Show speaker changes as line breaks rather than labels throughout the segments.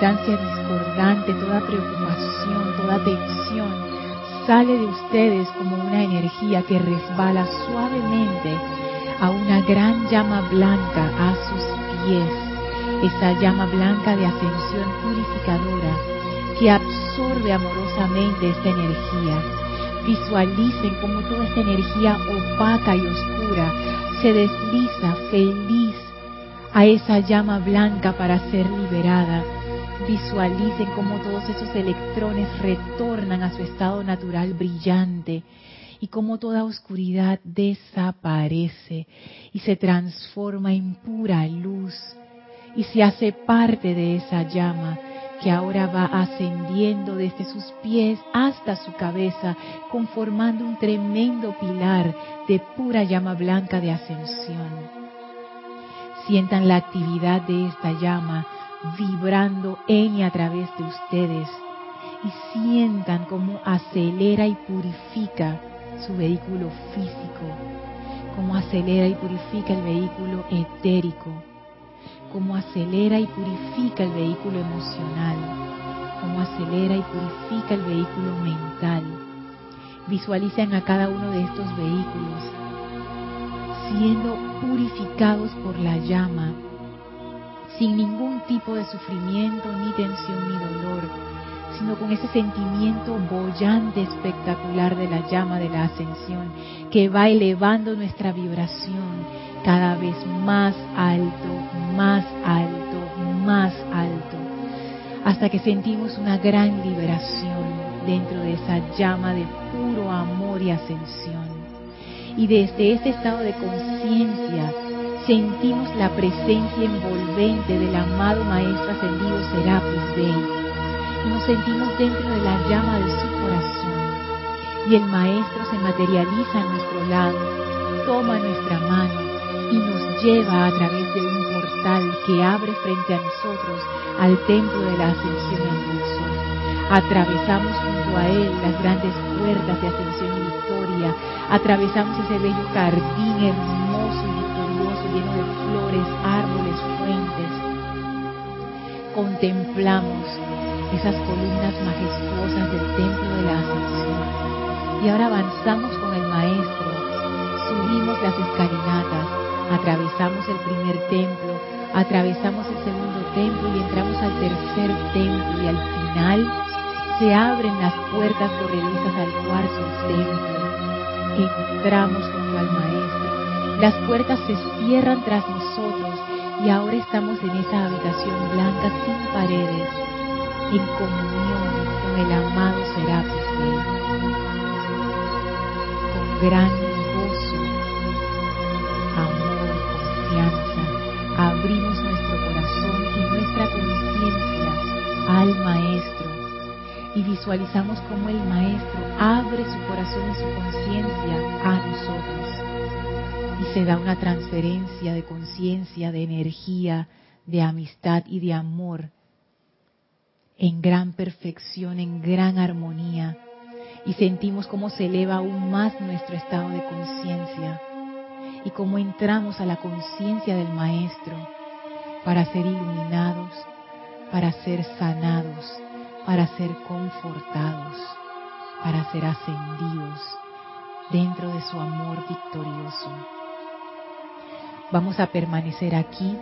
discordante, toda preocupación, toda tensión sale de ustedes como una energía que resbala suavemente a una gran llama blanca a sus pies, esa llama blanca de ascensión purificadora que absorbe amorosamente esta energía. Visualicen como toda esta energía opaca y oscura se desliza feliz a esa llama blanca para ser liberada Visualicen cómo todos esos electrones retornan a su estado natural brillante y cómo toda oscuridad desaparece y se transforma en pura luz y se hace parte de esa llama que ahora va ascendiendo desde sus pies hasta su cabeza, conformando un tremendo pilar de pura llama blanca de ascensión. Sientan la actividad de esta llama vibrando en y a través de ustedes y sientan cómo acelera y purifica su vehículo físico, cómo acelera y purifica el vehículo etérico, cómo acelera y purifica el vehículo emocional, cómo acelera y purifica el vehículo mental. Visualicen a cada uno de estos vehículos siendo purificados por la llama sin ningún tipo de sufrimiento, ni tensión, ni dolor, sino con ese sentimiento bollante, espectacular de la llama de la ascensión, que va elevando nuestra vibración cada vez más alto, más alto, más alto, hasta que sentimos una gran liberación dentro de esa llama de puro amor y ascensión. Y desde ese estado de conciencia, sentimos la presencia envolvente del amado Maestro Ascendido Serapis Bey y nos sentimos dentro de la llama de su corazón. Y el Maestro se materializa a nuestro lado, toma nuestra mano y nos lleva a través de un portal que abre frente a nosotros al templo de la ascensión en curso. Atravesamos junto a él las grandes puertas de ascensión y victoria, atravesamos ese bello jardín hermoso lleno flores, árboles, fuentes. Contemplamos esas columnas majestuosas del templo de la ascensión. Y ahora avanzamos con el maestro, subimos las escalinatas, atravesamos el primer templo, atravesamos el segundo templo y entramos al tercer templo y al final se abren las puertas corredizas al cuarto templo. Entramos junto al maestro las puertas se cierran tras nosotros y ahora estamos en esa habitación blanca sin paredes, en comunión con el amado Serapis Con gran gozo, amor, confianza, abrimos nuestro corazón y nuestra conciencia al Maestro y visualizamos cómo el Maestro abre su corazón y su conciencia a nosotros se da una transferencia de conciencia, de energía, de amistad y de amor en gran perfección, en gran armonía. Y sentimos cómo se eleva aún más nuestro estado de conciencia y cómo entramos a la conciencia del Maestro para ser iluminados, para ser sanados, para ser confortados, para ser ascendidos dentro de su amor victorioso. Vamos a permanecer aquí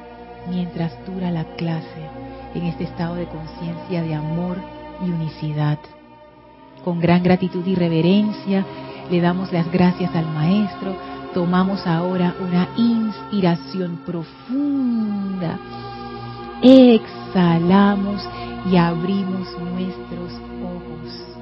mientras dura la clase, en este estado de conciencia de amor y unicidad. Con gran gratitud y reverencia le damos las gracias al Maestro. Tomamos ahora una inspiración profunda. Exhalamos y abrimos nuestros ojos.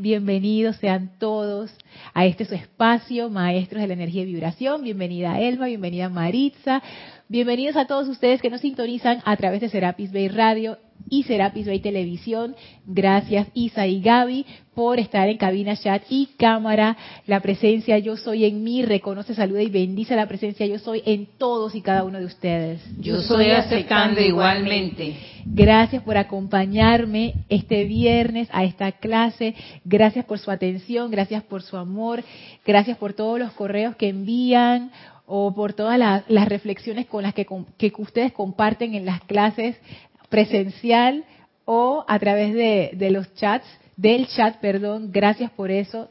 Bienvenidos sean todos a este su espacio, Maestros de la Energía y Vibración. Bienvenida Elma, bienvenida Maritza. Bienvenidos a todos ustedes que nos sintonizan a través de Serapis Bay Radio y Serapis Bay Televisión. Gracias Isa y Gaby por estar en cabina chat y cámara. La presencia yo soy en mí, reconoce, saluda y bendice la presencia yo soy en todos y cada uno de ustedes.
Yo soy aceptando igualmente.
Gracias por acompañarme este viernes a esta clase. Gracias por su atención, gracias por su amor, gracias por todos los correos que envían o por todas las, reflexiones con las que, que ustedes comparten en las clases presencial o a través de, los chats, del chat, perdón. Gracias por eso.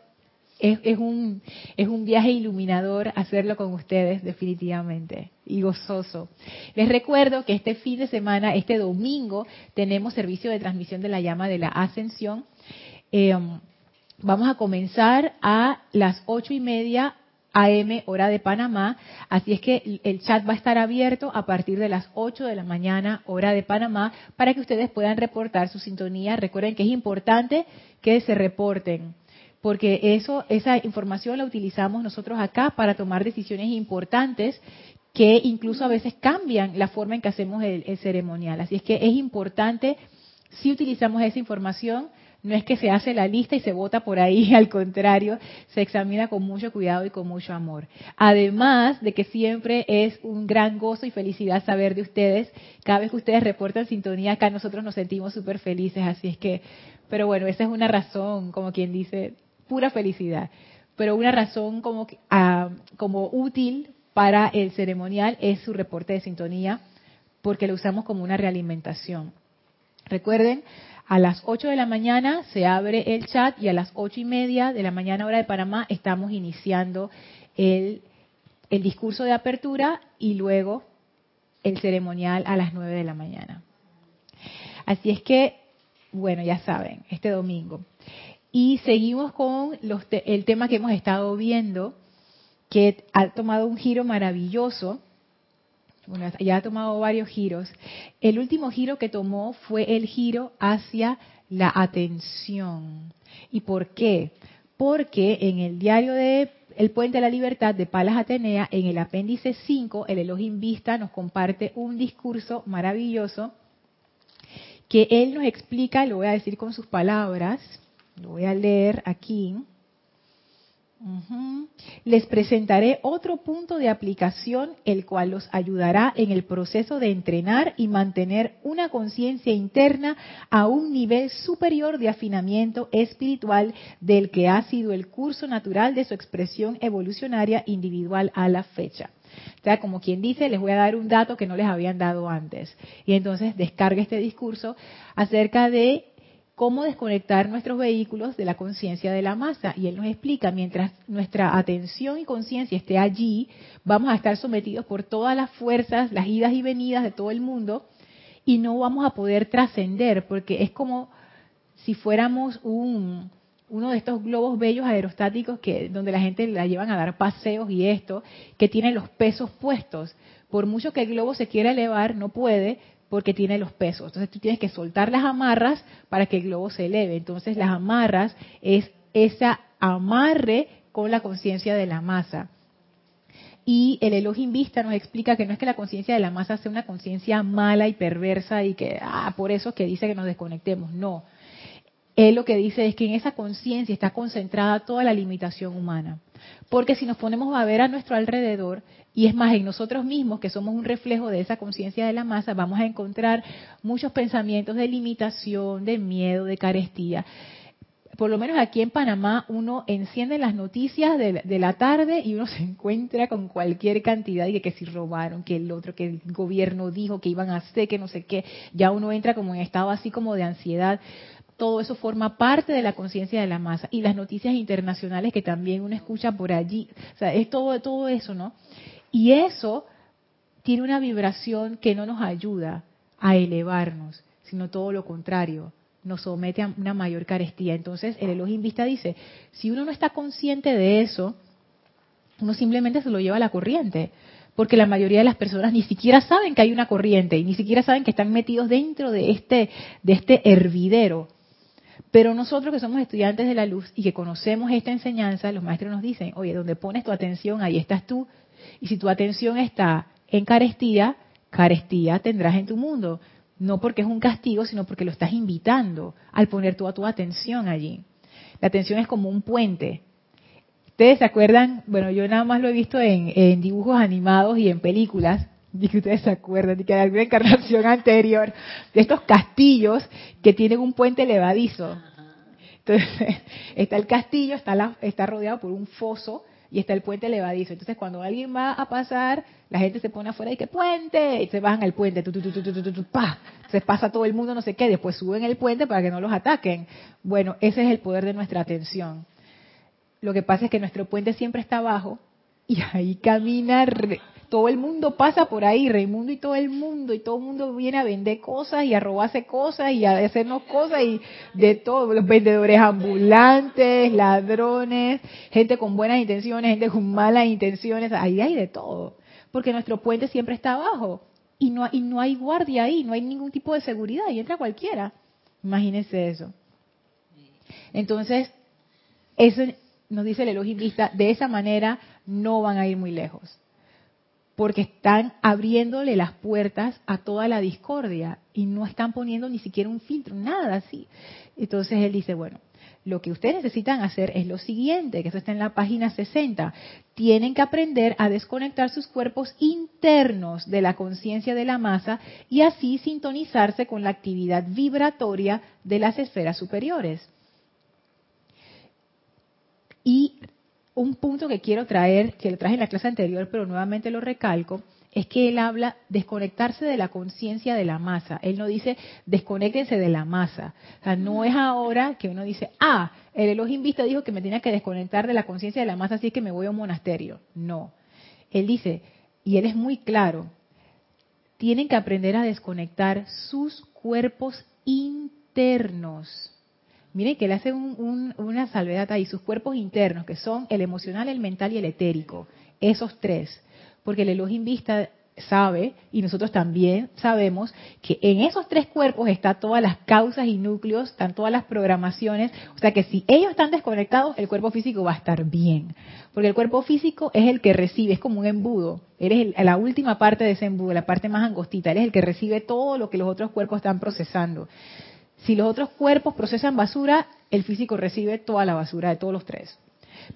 Es, un, es un viaje iluminador hacerlo con ustedes, definitivamente, y gozoso. Les recuerdo que este fin de semana, este domingo, tenemos servicio de transmisión de la llama de la ascensión. Eh, vamos a comenzar a las ocho y media AM hora de Panamá, así es que el chat va a estar abierto a partir de las 8 de la mañana hora de Panamá para que ustedes puedan reportar su sintonía. Recuerden que es importante que se reporten, porque eso esa información la utilizamos nosotros acá para tomar decisiones importantes que incluso a veces cambian la forma en que hacemos el, el ceremonial. Así es que es importante si utilizamos esa información no es que se hace la lista y se vota por ahí, al contrario, se examina con mucho cuidado y con mucho amor. Además de que siempre es un gran gozo y felicidad saber de ustedes. Cada vez que ustedes reportan sintonía, acá nosotros nos sentimos súper felices. Así es que, pero bueno, esa es una razón, como quien dice, pura felicidad. Pero una razón como, uh, como útil para el ceremonial es su reporte de sintonía, porque lo usamos como una realimentación. Recuerden, a las 8 de la mañana se abre el chat y a las ocho y media de la mañana hora de Panamá estamos iniciando el, el discurso de apertura y luego el ceremonial a las 9 de la mañana. Así es que, bueno, ya saben, este domingo. Y seguimos con los el tema que hemos estado viendo, que ha tomado un giro maravilloso bueno, ya ha tomado varios giros. El último giro que tomó fue el giro hacia la atención. ¿Y por qué? Porque en el diario de El Puente de la Libertad de Palas Atenea, en el apéndice 5, el Elohim Vista nos comparte un discurso maravilloso que él nos explica, lo voy a decir con sus palabras, lo voy a leer aquí. Les presentaré otro punto de aplicación, el cual los ayudará en el proceso de entrenar y mantener una conciencia interna a un nivel superior de afinamiento espiritual del que ha sido el curso natural de su expresión evolucionaria individual a la fecha. O sea, como quien dice, les voy a dar un dato que no les habían dado antes. Y entonces descarga este discurso acerca de cómo desconectar nuestros vehículos de la conciencia de la masa. Y él nos explica, mientras nuestra atención y conciencia esté allí, vamos a estar sometidos por todas las fuerzas, las idas y venidas de todo el mundo, y no vamos a poder trascender, porque es como si fuéramos un, uno de estos globos bellos aerostáticos que donde la gente la llevan a dar paseos y esto, que tiene los pesos puestos. Por mucho que el globo se quiera elevar, no puede, porque tiene los pesos. Entonces tú tienes que soltar las amarras para que el globo se eleve. Entonces las amarras es esa amarre con la conciencia de la masa. Y el Elohim Vista nos explica que no es que la conciencia de la masa sea una conciencia mala y perversa y que, ah, por eso es que dice que nos desconectemos. No. Él lo que dice es que en esa conciencia está concentrada toda la limitación humana. Porque si nos ponemos a ver a nuestro alrededor, y es más, en nosotros mismos, que somos un reflejo de esa conciencia de la masa, vamos a encontrar muchos pensamientos de limitación, de miedo, de carestía. Por lo menos aquí en Panamá uno enciende las noticias de, la tarde y uno se encuentra con cualquier cantidad de que si robaron, que el otro, que el gobierno dijo que iban a hacer, que no sé qué. Ya uno entra como en estado así como de ansiedad todo eso forma parte de la conciencia de la masa y las noticias internacionales que también uno escucha por allí, o sea, es todo todo eso, ¿no? Y eso tiene una vibración que no nos ayuda a elevarnos, sino todo lo contrario, nos somete a una mayor carestía. Entonces, el Elohim Vista dice, si uno no está consciente de eso, uno simplemente se lo lleva a la corriente, porque la mayoría de las personas ni siquiera saben que hay una corriente y ni siquiera saben que están metidos dentro de este de este hervidero. Pero nosotros que somos estudiantes de la luz y que conocemos esta enseñanza, los maestros nos dicen, oye, donde pones tu atención, ahí estás tú, y si tu atención está en carestía, carestía tendrás en tu mundo. No porque es un castigo, sino porque lo estás invitando al poner toda tu atención allí. La atención es como un puente. Ustedes se acuerdan, bueno, yo nada más lo he visto en, dibujos animados y en películas, y que ustedes se acuerdan de que hay alguna encarnación anterior, de estos castillos que tienen un puente levadizo. Entonces, está el castillo, está, está rodeado por un foso y está el puente levadizo. Entonces, cuando alguien va a pasar, la gente se pone afuera y que puente, y se bajan al puente, se pasa todo el mundo, no sé qué, después suben el puente para que no los ataquen. Bueno, ese es el poder de nuestra atención. Lo que pasa es que nuestro puente siempre está abajo y ahí camina, todo el mundo pasa por ahí, Raimundo y todo el mundo, y todo el mundo viene a vender cosas y a robarse cosas y a hacernos cosas y de todo, los vendedores ambulantes, ladrones, gente con buenas intenciones, gente con malas intenciones, ahí hay de todo, porque nuestro puente siempre está abajo y no, y no hay guardia ahí, no hay ningún tipo de seguridad y entra cualquiera. Imagínense eso. Entonces, eso nos dice el elogista, de esa manera no van a ir muy lejos, porque están abriéndole las puertas a toda la discordia y no están poniendo ni siquiera un filtro, nada así. Entonces él dice, bueno, lo que ustedes necesitan hacer es lo siguiente, que eso está en la página 60. Tienen que aprender a desconectar sus cuerpos internos de la conciencia de la masa y así sintonizarse con la actividad vibratoria de las esferas superiores. Y un punto que quiero traer, que lo traje en la clase anterior, pero nuevamente lo recalco, es que él habla desconectarse de la conciencia de la masa. Él no dice desconectense de la masa. O sea, no es ahora que uno dice, ah, el Elohim Vista dijo que me tenía que desconectar de la conciencia de la masa, así que me voy a un monasterio. No. Él dice, y él es muy claro, tienen que aprender a desconectar sus cuerpos internos Miren que él hace una salvedad ahí, sus cuerpos internos, que son el emocional, el mental y el etérico, esos tres. Porque el Elohim Vista sabe, y nosotros también sabemos, que en esos tres cuerpos están todas las causas y núcleos, están todas las programaciones. O sea que si ellos están desconectados, el cuerpo físico va a estar bien. Porque el cuerpo físico es el que recibe, es como un embudo. Eres la última parte de ese embudo, la parte más angostita. Eres el que recibe todo lo que los otros cuerpos están procesando. Si los otros cuerpos procesan basura, el físico recibe toda la basura de todos los tres.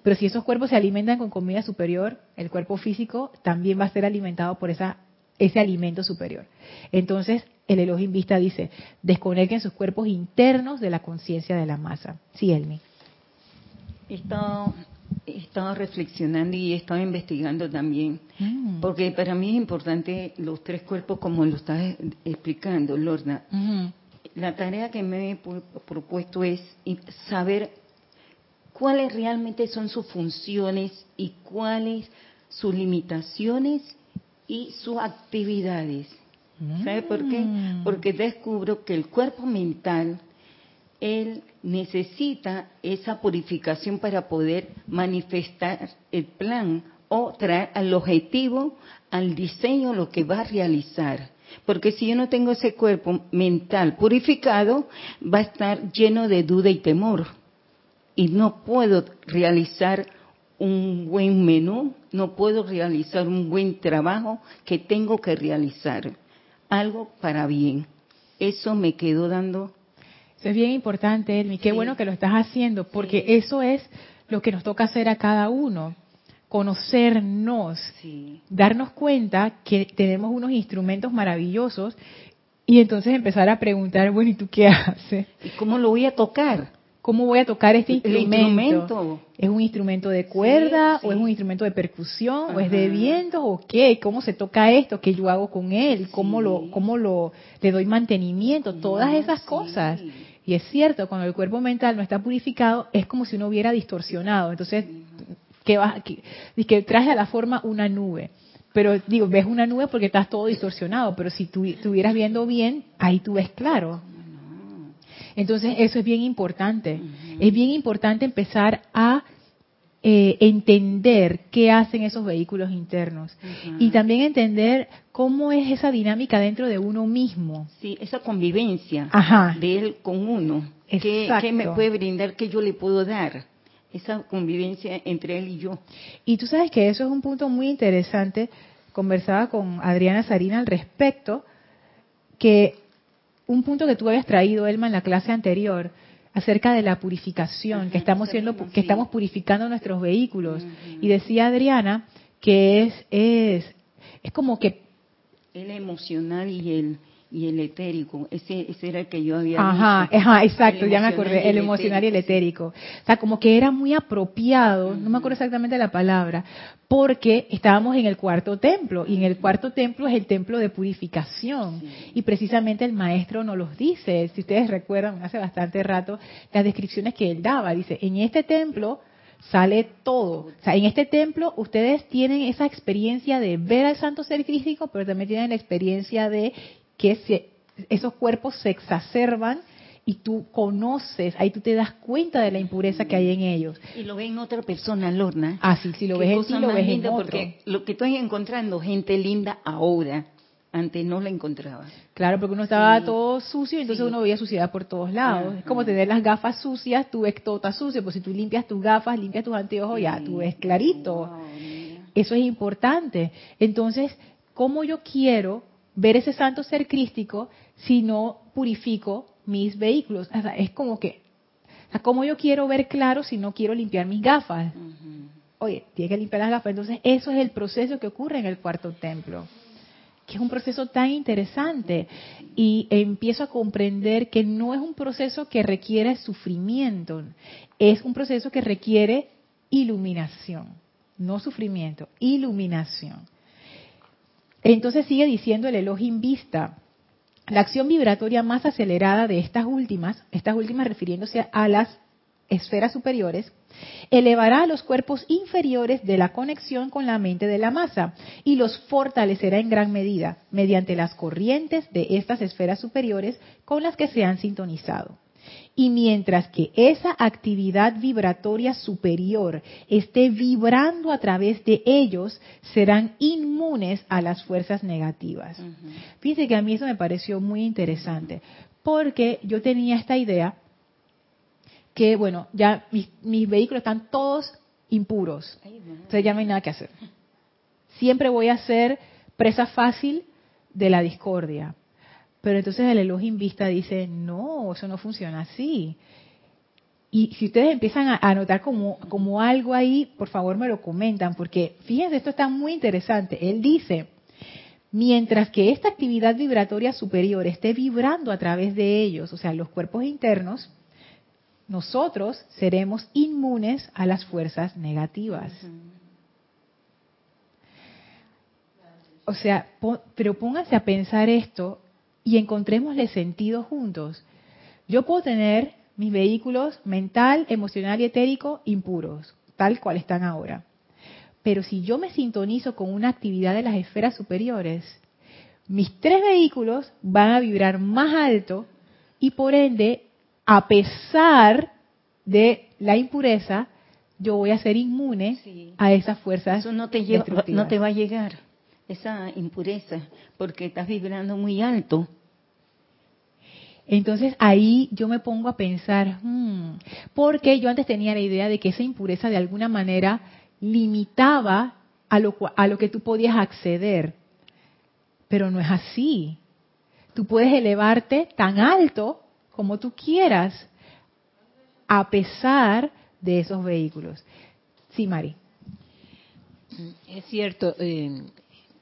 Pero si esos cuerpos se alimentan con comida superior, el cuerpo físico también va a ser alimentado por esa, ese alimento superior. Entonces, el Elohim Vista dice, desconecten sus cuerpos internos de la conciencia de la masa. Sí, Elmi.
He estado, reflexionando y he estado investigando también, mm. porque para mí es importante los tres cuerpos como lo estás explicando, Lorna la tarea que me he propuesto es saber cuáles realmente son sus funciones y cuáles sus limitaciones y sus actividades. ¿Sabe por qué? Mm. Porque descubro que el cuerpo mental, él necesita esa purificación para poder manifestar el plan o traer al objetivo, al diseño, lo que va a realizar. Porque si yo no tengo ese cuerpo mental purificado, va a estar lleno de duda y temor. Y no puedo realizar un buen menú, no puedo realizar un buen trabajo que tengo que realizar. Algo para bien. Eso me quedó dando.
Eso es bien importante, Elmi. Qué bueno que lo estás haciendo, porque eso es lo que nos toca hacer a cada uno conocernos, darnos cuenta que tenemos unos instrumentos maravillosos y entonces empezar a preguntar, bueno, ¿y tú qué haces?
¿Y cómo lo voy a tocar?
¿Cómo voy a tocar este instrumento? ¿Es un instrumento de cuerda o es un instrumento de percusión o es de viento o qué? ¿Cómo se toca esto? ¿Qué yo hago con él? ¿Cómo lo cómo lo le doy mantenimiento? Todas esas cosas. Y es cierto, cuando el cuerpo mental no está purificado, es como si uno hubiera distorsionado. Entonces, que, va, que, traje a la forma una nube. Pero digo, ves una nube porque estás todo distorsionado, pero si tú estuvieras viendo bien, ahí tú ves claro. Entonces eso es bien importante. Es bien importante empezar a eh, entender qué hacen esos vehículos internos y también entender cómo es esa dinámica dentro de uno mismo.
Sí, esa convivencia de él con uno. ¿Qué, ¿Qué, me puede brindar? ¿Qué yo le puedo dar? Esa convivencia entre él y yo.
Y tú sabes que eso es un punto muy interesante. Conversaba con Adriana Sarina al respecto, que un punto que tú habías traído, Elma, en la clase anterior, acerca de la purificación, que estamos siendo, que estamos purificando nuestros vehículos. Y decía Adriana que es, es, es como que
el emocional y el y el etérico. Ese, ese era el que yo había
ajá, Ajá, exacto, ya me acordé, el, emocional y el etérico. O sea, como que era muy apropiado, no me acuerdo exactamente la palabra, porque estábamos en el cuarto templo, y en el cuarto templo es el templo de purificación. Y precisamente el maestro nos los dice, si ustedes recuerdan, hace bastante rato, las descripciones que él daba. Dice, en este templo sale todo. O sea, en este templo ustedes tienen esa experiencia de ver al santo ser crístico, pero también tienen la experiencia de que esos cuerpos se exacerban y tú conoces, ahí tú te das cuenta de la impureza que hay en ellos.
Y lo ves en otra persona, Lorna.
Ah, sí, si lo ves en ti, lo ves en otro.
Porque lo que estoy encontrando, gente linda ahora, antes no la encontraba.
Claro, porque uno estaba todo sucio, entonces uno veía suciedad por todos lados. Es como tener las gafas sucias, tú ves todo está sucio, pues si tú limpias tus gafas, limpias tus anteojos, ya tú ves clarito. Eso es importante. Entonces, ¿cómo yo quiero ver ese santo ser crístico si no purifico mis vehículos. es como que, ¿cómo yo quiero ver claro si no quiero limpiar mis gafas? Oye, tiene que limpiar las gafas. Entonces, eso es el proceso que ocurre en el cuarto templo, que es un proceso tan interesante. Y empiezo a comprender que no es un proceso que requiere sufrimiento, es un proceso que requiere iluminación, no sufrimiento, iluminación. Entonces sigue diciendo el Elohim Vista. La acción vibratoria más acelerada de estas últimas, estas últimas refiriéndose a las esferas superiores, elevará a los cuerpos inferiores de la conexión con la mente de la masa y los fortalecerá en gran medida mediante las corrientes de estas esferas superiores con las que se han sintonizado. Y mientras que esa actividad vibratoria superior esté vibrando a través de ellos, serán inmunes a las fuerzas negativas. Fíjense que a mí eso me pareció muy interesante, porque yo tenía esta idea que, bueno, ya mis, mis vehículos están todos impuros, entonces ya no hay nada que hacer. Siempre voy a ser presa fácil de la discordia. Pero entonces el Elohim Vista dice, no, eso no funciona así. Y si ustedes empiezan a, notar como, como algo ahí, por favor me lo comentan, porque fíjense, esto está muy interesante. Él dice, mientras que esta actividad vibratoria superior esté vibrando a través de ellos, o sea, los cuerpos internos, nosotros seremos inmunes a las fuerzas negativas. O sea, pero pónganse a pensar esto y encontrémosle sentido juntos. Yo puedo tener mis vehículos mental, emocional y etérico impuros, tal cual están ahora. Pero si yo me sintonizo con una actividad de las esferas superiores, mis tres vehículos van a vibrar más alto y por ende, a pesar de la impureza, yo voy a ser inmune a esas fuerzas.
Eso no te, lleva, no te va a llegar esa impureza, porque estás vibrando muy alto.
Entonces ahí yo me pongo a pensar, hmm, porque yo antes tenía la idea de que esa impureza de alguna manera limitaba a lo, a lo que tú podías acceder, pero no es así. Tú puedes elevarte tan alto como tú quieras, a pesar de esos vehículos. Sí, Mari.
Es cierto, eh,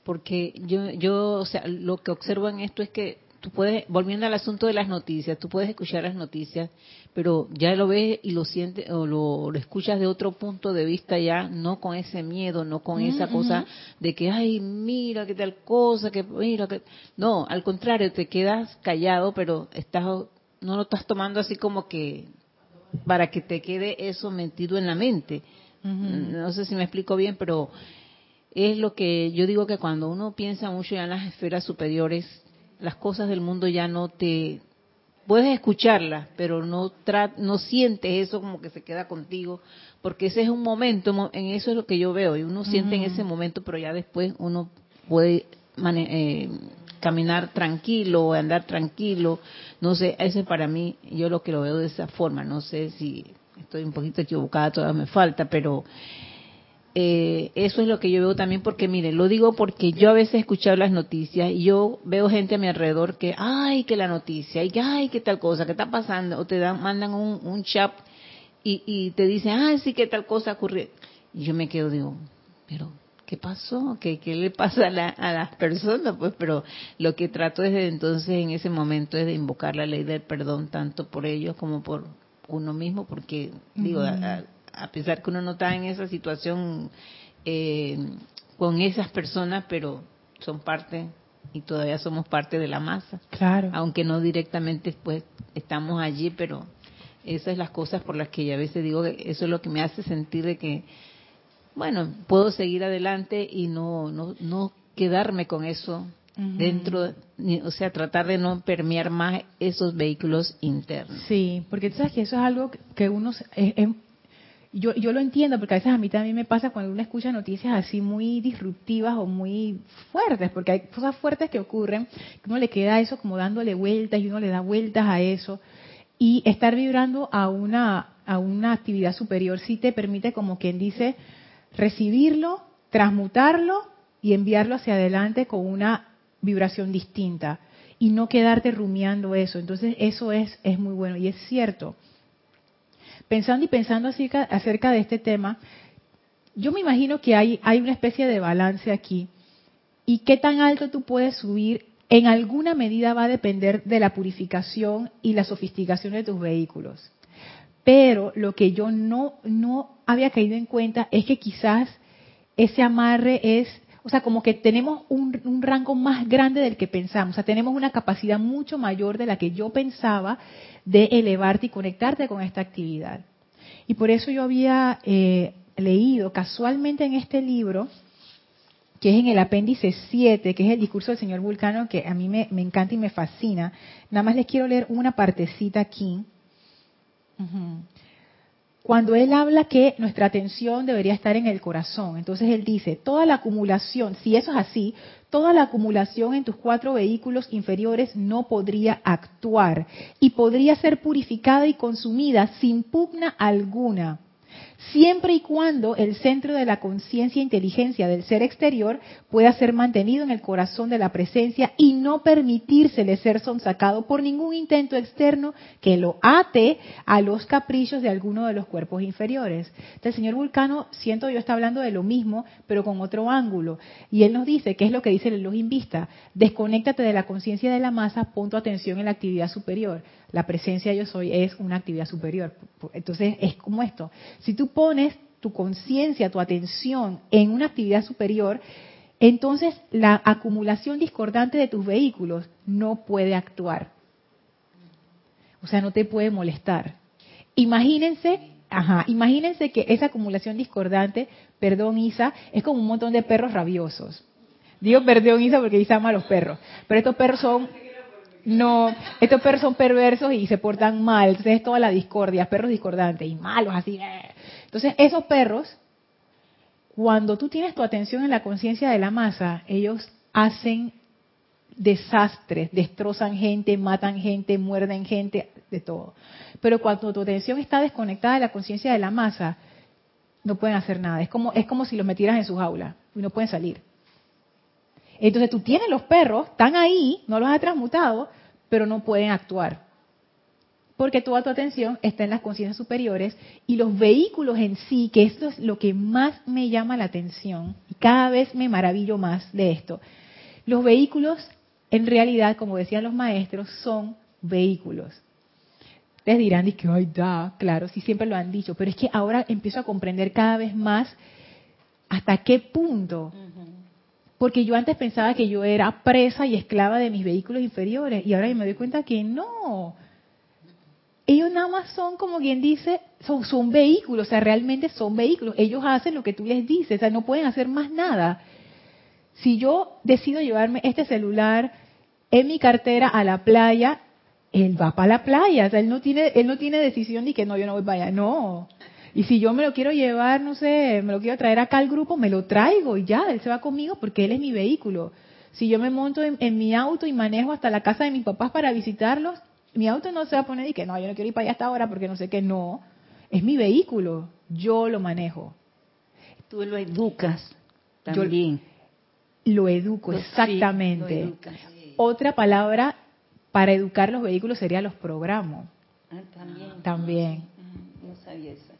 porque yo, yo, o sea, lo que observo en esto es que tú puedes, volviendo al asunto de las noticias, tú puedes escuchar las noticias, pero ya lo ves y lo sientes o lo, escuchas de otro punto de vista ya, no con ese miedo, no con esa cosa de que, ay, mira, qué tal cosa, que mira, que... No, al contrario, te quedas callado, pero estás, no lo estás tomando así como que para que te quede eso metido en la mente. No sé si me explico bien, pero es lo que yo digo que cuando uno piensa mucho ya en las esferas superiores, las cosas del mundo ya no te puedes escucharlas, pero no no sientes eso como que se queda contigo, porque ese es un momento, en eso es lo que yo veo, y uno siente en ese momento, pero ya después uno puede eh, caminar tranquilo o andar tranquilo, no sé, ese para mí, yo lo que lo veo de esa forma, no sé si estoy un poquito equivocada, todavía me falta, pero eh, eso es lo que yo veo también porque mire lo digo porque yo a veces he escuchado las noticias y yo veo gente a mi alrededor que ay que la noticia y que ay que tal cosa que está pasando o te dan mandan un, chat y, y te dicen ay sí que tal cosa ocurrió y yo me quedo digo pero qué pasó qué, qué le pasa a, la, a las personas pues pero lo que trato desde entonces en ese momento es de invocar la ley del perdón tanto por ellos como por uno mismo porque digo a pesar que uno no está en esa situación eh, con esas personas, pero son parte y todavía somos parte de la masa.
Claro.
Aunque no directamente pues estamos allí, pero esas es las cosas por las que yo a veces digo que eso es lo que me hace sentir de que bueno, puedo seguir adelante y no no no quedarme con eso dentro, o sea, tratar de no permear más esos vehículos internos.
Sí, porque tú sabes que eso es algo que uno es, yo, yo lo entiendo porque a veces a mí también me pasa cuando uno escucha noticias así muy disruptivas o muy fuertes, porque hay cosas fuertes que ocurren, que uno le queda eso como dándole vueltas y uno le da vueltas a eso. Y estar vibrando a una, a una actividad superior sí te permite, como quien dice, recibirlo, transmutarlo y enviarlo hacia adelante con una vibración distinta y no quedarte rumiando eso. Entonces eso es, es muy bueno y es cierto pensando y pensando acerca, acerca de este tema, yo me imagino que hay, hay una especie de balance aquí. Y qué tan alto tú puedes subir, en alguna medida va a depender de la purificación y la sofisticación de tus vehículos. Pero lo que yo no, no había caído en cuenta es que quizás ese amarre es, o sea, como que tenemos un, un, rango más grande del que pensamos, o sea, tenemos una capacidad mucho mayor de la que yo pensaba de elevarte y conectarte con esta actividad. Y por eso yo había eh, leído casualmente en este libro, que es en el apéndice 7, que es el discurso del señor Vulcano, que a mí me, encanta y me fascina. Nada más les quiero leer una partecita aquí. Cuando él habla que nuestra atención debería estar en el corazón, entonces él dice, toda la acumulación, si eso es así, toda la acumulación en tus cuatro vehículos inferiores no podría actuar y podría ser purificada y consumida sin pugna alguna siempre y cuando el centro de la conciencia e inteligencia del ser exterior pueda ser mantenido en el corazón de la presencia y no permitírsele ser sonsacado por ningún intento externo que lo ate a los caprichos de alguno de los cuerpos inferiores. El señor Vulcano, siento yo, está hablando de lo mismo, pero con otro ángulo. Y él nos dice, ¿qué es lo que dice el vista? Desconéctate de la conciencia de la masa, pon tu atención en la actividad superior la presencia yo soy es una actividad superior. Entonces es como esto. Si tú pones tu conciencia, tu atención en una actividad superior, entonces la acumulación discordante de tus vehículos no puede actuar. O sea, no te puede molestar. Imagínense, ajá, imagínense que esa acumulación discordante, perdón Isa, es como un montón de perros rabiosos. Digo perdón Isa porque Isa ama a los perros, pero estos perros son no, estos perros son perversos y se portan mal. Entonces es toda la discordia, perros discordantes y malos así. Eh. Entonces esos perros, cuando tú tienes tu atención en la conciencia de la masa, ellos hacen desastres, destrozan gente, matan gente, muerden gente, de todo. Pero cuando tu atención está desconectada de la conciencia de la masa, no pueden hacer nada. Es como, es como si los metieras en sus jaulas y no pueden salir. Entonces tú tienes los perros, están ahí, no los has transmutado, pero no pueden actuar. Porque toda tu atención está en las conciencias superiores y los vehículos en sí, que esto es lo que más me llama la atención, y cada vez me maravillo más de esto. Los vehículos, en realidad, como decían los maestros, son vehículos. Les dirán, que, ay, da, claro, sí siempre lo han dicho, pero es que ahora empiezo a comprender cada vez más hasta qué punto porque yo antes pensaba que yo era presa y esclava de mis vehículos inferiores y ahora me doy cuenta que no. Ellos nada más son, como quien dice, son, son vehículos, o sea, realmente son vehículos. Ellos hacen lo que tú les dices, o sea, no pueden hacer más nada. Si yo decido llevarme este celular en mi cartera a la playa, él va para la playa, o sea, él no tiene, él no tiene decisión de que no, yo no voy para allá, no. Y si yo me lo quiero llevar, no sé, me lo quiero traer acá al grupo, me lo traigo y ya, él se va conmigo porque él es mi vehículo. Si yo me monto en, mi auto y manejo hasta la casa de mis papás para visitarlos, mi auto no se va a poner y que no, yo no quiero ir para allá hasta ahora porque no sé qué, no. Es mi vehículo, yo lo manejo.
Tú lo educas también.
lo educo, exactamente. Otra palabra para educar los vehículos sería los programo.
Ah, también.
También.
Mm, No sabía eso.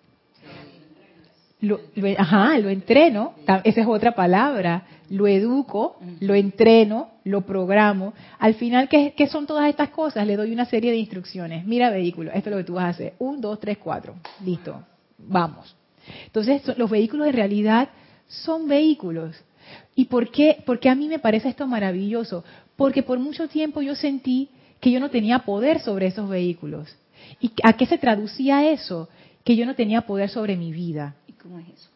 Lo, lo- ajá, lo entreno, esa es otra palabra, lo educo, lo entreno, lo programo. Al final, ¿qué, son todas estas cosas? Le doy una serie de instrucciones. Mira vehículo, esto es lo que tú vas a hacer. Un, dos, tres, cuatro. Listo, vamos. Entonces, los vehículos en realidad son vehículos. ¿Y por qué? Porque a mí me parece esto maravilloso. Porque por mucho tiempo yo sentí que yo no tenía poder sobre esos vehículos. ¿Y a qué se traducía eso? Que yo no tenía poder sobre mi vida.
¿Y cómo es eso?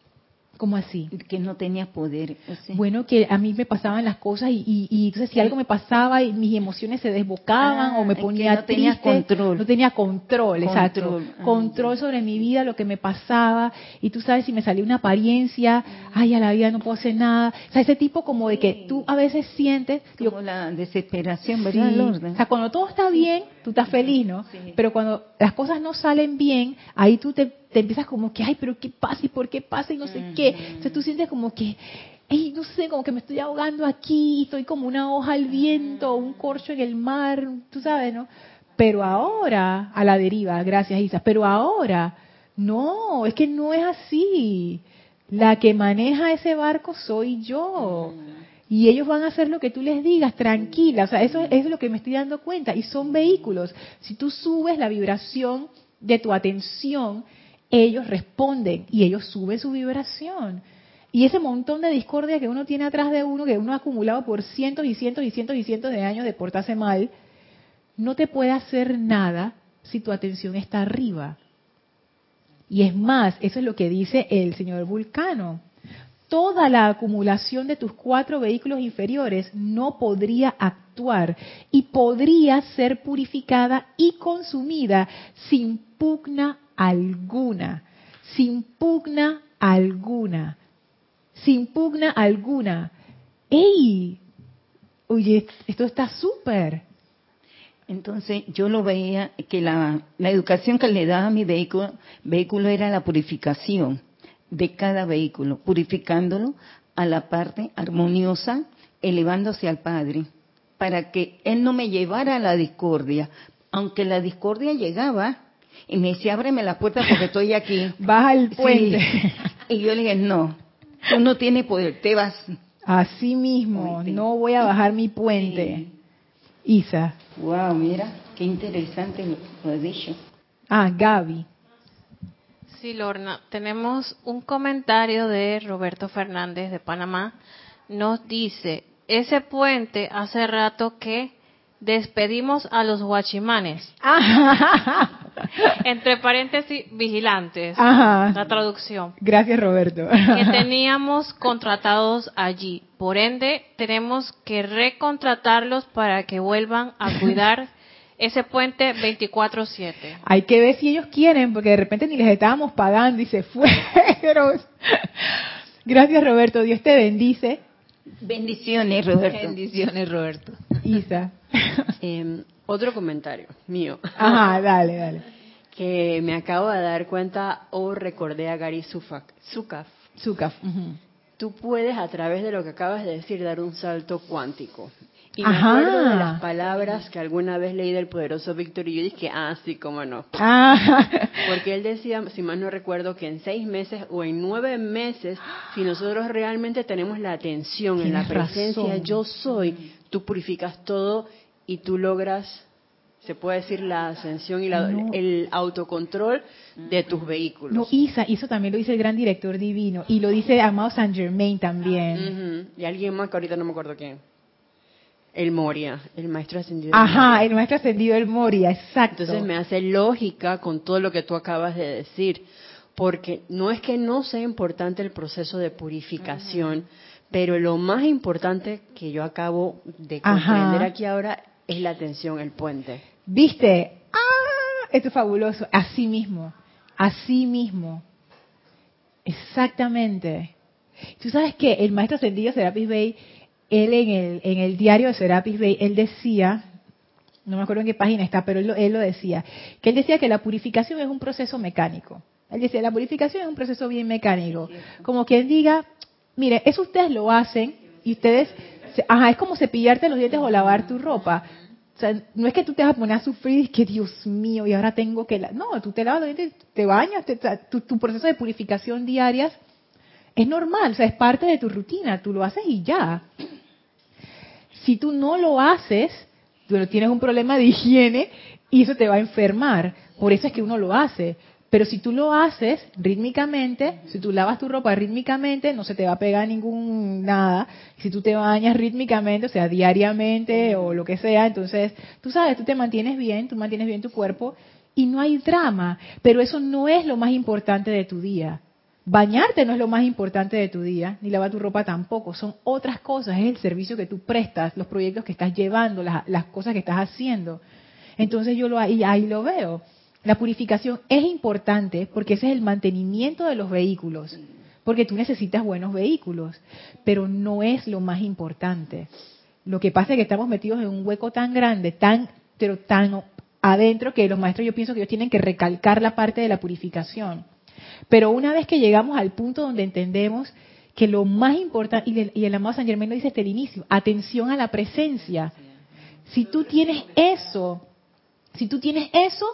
¿Cómo así?
Que no tenía poder. o sea,
Bueno, que a mí me pasaban las cosas y, y- y entonces si algo me pasaba y mis emociones se desbocaban
Ah,
o me ponía
no tenías
triste,
control.
no tenía control, exacto,
Control, ah,
control sobre mi vida, lo que me pasaba y tú sabes si me salía una apariencia, ay a la vida no puedo hacer nada, o sea ese tipo como de que tú a veces sientes, yo-
como la desesperación,
Sí.
¿verdad, Lourdes?
O sea, cuando todo está bien, tú estás feliz, ¿no?
Sí.
Pero cuando las cosas no salen bien, ahí tú te, te empiezas como que, ay, pero ¿qué pasa? ¿Y por qué pasa? Y no sé qué. Entonces tú sientes como que, ay, no sé, como que me estoy ahogando aquí, y estoy como una hoja al viento, un corcho en el mar, tú sabes, ¿no? Pero ahora, a la deriva, gracias Isa, pero ahora, no, es que no es así. La que maneja ese barco soy yo. Y ellos van a hacer lo que tú les digas, tranquila. O sea, eso es, es lo que me estoy dando cuenta. Y son vehículos. Si tú subes la vibración de tu atención, ellos responden y ellos suben su vibración. Y ese montón de discordia que uno tiene atrás de uno, que uno ha acumulado por cientos y cientos y cientos y cientos de años de portarse mal, no te puede hacer nada si tu atención está arriba. Y es más, eso es lo que dice el señor Vulcano. Toda la acumulación de tus cuatro vehículos inferiores no podría actuar y podría ser purificada y consumida sin pugna alguna, sin pugna alguna, sin pugna alguna. ¡Ey! Oye, esto está súper.
Entonces yo lo veía que la, la educación que le daba a mi vehículo, vehículo era la purificación de cada vehículo, purificándolo a la parte armoniosa, elevándose al Padre, para que Él no me llevara a la discordia, aunque la discordia llegaba y me decía, ábreme la puerta porque estoy aquí.
Baja el puente.
Sí. Y yo le dije, no, tú no tienes poder, te vas.
Así mismo, no voy a bajar mi puente. Isa.
Wow, mira, qué interesante lo, lo has dicho.
Ah, Gaby.
Sí, Lorna, tenemos un comentario de Roberto Fernández de Panamá. Nos dice, ese puente hace rato que despedimos a los guachimanes, entre paréntesis, vigilantes,
Ajá.
la traducción,
Gracias, Roberto.
que teníamos contratados allí. Por ende, tenemos que recontratarlos para que vuelvan a cuidar ese puente 24/7.
Hay que ver si ellos quieren, porque de repente ni les estábamos pagando y se fueron. Gracias, Roberto. Dios te bendice.
Bendiciones, Roberto.
Bendiciones, Roberto.
Isa.
Eh, otro comentario mío,
Ajá, dale, dale.
que me acabo de dar cuenta o recordé a Gary Sufak- Sukaf.
Zukaf.
Tú puedes a través de lo que acabas de decir dar un salto cuántico. Y me
Ajá.
acuerdo de las palabras que alguna vez leí del poderoso Víctor y yo dije, ah, sí, cómo no.
Ah,
Porque él decía, si mal no recuerdo, que en seis meses o en nueve meses, si nosotros realmente tenemos la atención en la presencia
razón.
yo soy, tú purificas todo y tú logras, se puede decir, la ascensión y la-
No.
el autocontrol de tus vehículos.
no, Isa, eso también lo dice el gran director divino. Y lo dice Amado Saint Germain también.
Y alguien más que ahorita no me acuerdo quién. El Moria, el maestro ascendido.
Ajá, el maestro ascendido del Moria, exacto.
Entonces me hace lógica con todo lo que tú acabas de decir, porque no es que no sea importante el proceso de purificación, pero lo más importante que yo acabo de
Ajá.
comprender aquí ahora es la atención, el puente.
¿Viste? ¡Ah! Esto es fabuloso. Así mismo. Así mismo. Exactamente. Tú sabes que el maestro ascendido Serapis Bey, él en el, en el diario de Serapis Bey, él decía, no me acuerdo en qué página está, pero él lo, él lo decía, que él decía que la purificación es un proceso mecánico. Él dice, la purificación es un proceso bien mecánico. Como quien diga, mire, eso ustedes lo hacen y ustedes, ajá, es como cepillarte los dientes o lavar tu ropa. O sea, no es que tú te vas a poner a sufrir y que Dios mío, y ahora tengo que... La... No, tú te lavas los dientes, te bañas, tu, tu, proceso de purificación diaria es normal, o sea, es parte de tu rutina, tú lo haces y ya. Si tú no lo haces, tú tienes un problema de higiene y eso te va a enfermar. Por eso es que uno lo hace. Pero si tú lo haces rítmicamente, si tú lavas tu ropa rítmicamente, no se te va a pegar ningún nada. Si tú te bañas rítmicamente, o sea, diariamente o lo que sea, entonces tú sabes, tú te mantienes bien, tú mantienes bien tu cuerpo y no hay drama. Pero eso no es lo más importante de tu día. Bañarte no es lo más importante de tu día, ni lavar tu ropa tampoco. Son otras cosas, es el servicio que tú prestas, los proyectos que estás llevando, las, las cosas que estás haciendo. Entonces yo lo ahí, ahí lo veo. La purificación es importante porque ese es el mantenimiento de los vehículos, porque tú necesitas buenos vehículos, pero no es lo más importante. Lo que pasa es que estamos metidos en un hueco tan grande, tan, pero tan adentro que los maestros yo pienso que ellos tienen que recalcar la parte de la purificación. Pero una vez que llegamos al punto donde entendemos que lo más importante, y el, y el amado San Germán lo dice desde el inicio, atención a la presencia. Si tú tienes eso, si tú tienes eso,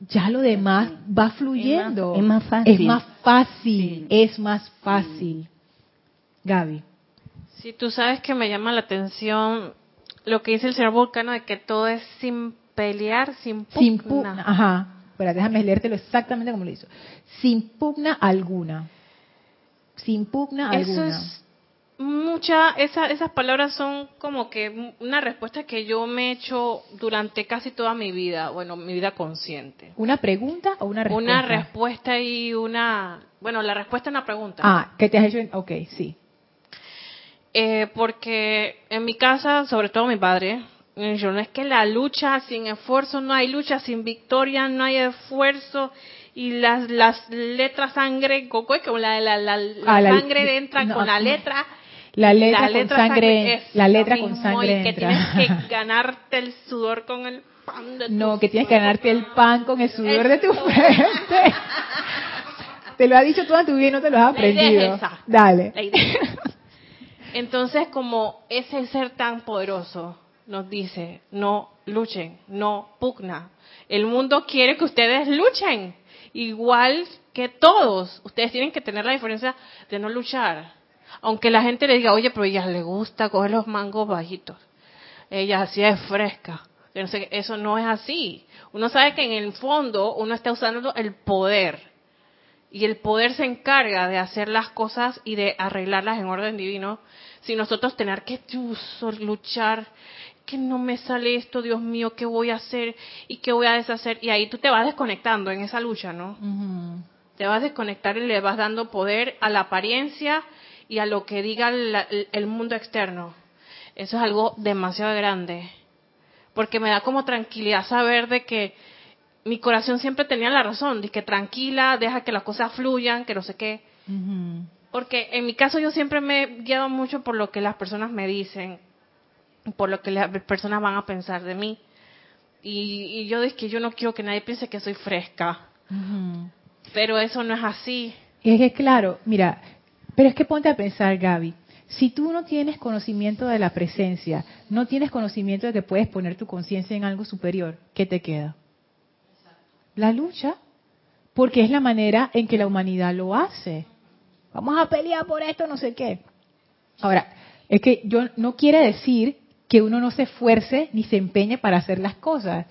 ya lo demás va fluyendo.
Es más, fácil.
Es más fácil, es más fácil. Gaby.
Si tú sabes que me llama la atención lo que dice el señor Volcano de que todo es sin pelear, sin pugna. Sin pugna,
ajá. Pero déjame leértelo exactamente como lo hizo. Sin pugna alguna. Sin pugna
Eso
alguna.
Es mucha, esa, esas palabras son como que una respuesta que yo me he hecho durante casi toda mi vida, bueno, mi vida consciente.
¿Una pregunta o una respuesta?
Una respuesta y una, bueno, la respuesta es una pregunta.
Ah, ¿qué te has hecho? Ok, sí.
Eh, porque en mi casa, sobre todo mi padre, yo no es que la lucha sin esfuerzo, no hay lucha sin victoria, no hay esfuerzo y las las letras sangre, coco, como la, la, la, la ah, sangre entra con la letra
la letra, con sangre, la letra con sangre
y que tienes que ganarte el sudor con el pan de tu
No, que tienes que ganarte el pan con el sudor de tu frente. te lo ha dicho toda tu vida y no te lo has aprendido. esa. Dale.
Entonces, como ese ser tan poderoso nos dice, no luchen, no pugna. El mundo quiere que ustedes luchen, igual que todos. Ustedes tienen que tener la diferencia de no luchar aunque la gente le diga, oye, pero ella le gusta coger los mangos bajitos. Ella así es fresca. eso no es así. Uno sabe que en el fondo uno está usando el poder. Y el poder se encarga de hacer las cosas y de arreglarlas en orden divino. Si nosotros tener que luchar, que no me sale esto, Dios mío, ¿qué voy a hacer? ¿Y qué voy a deshacer? Y ahí tú te vas desconectando en esa lucha, ¿no? Te vas a desconectar y le vas dando poder a la apariencia y a lo que diga el, mundo externo. Eso es algo demasiado grande. Porque me da como tranquilidad saber de que mi corazón siempre tenía la razón, de que tranquila, deja que las cosas fluyan, que no sé qué. Porque en mi caso yo siempre me he guiado mucho por lo que las personas me dicen, por lo que las personas van a pensar de mí. Y, yo es que yo no quiero que nadie piense que soy fresca. Pero eso no es así.
Y es que claro, mira, pero es que ponte a pensar, Gaby, si tú no tienes conocimiento de la presencia, no tienes conocimiento de que puedes poner tu conciencia en algo superior, ¿qué te queda? La lucha, porque es la manera en que la humanidad lo hace. Vamos a pelear por esto, no sé qué. Ahora, es que yo no quiere decir que uno no se esfuerce ni se empeñe para hacer las cosas.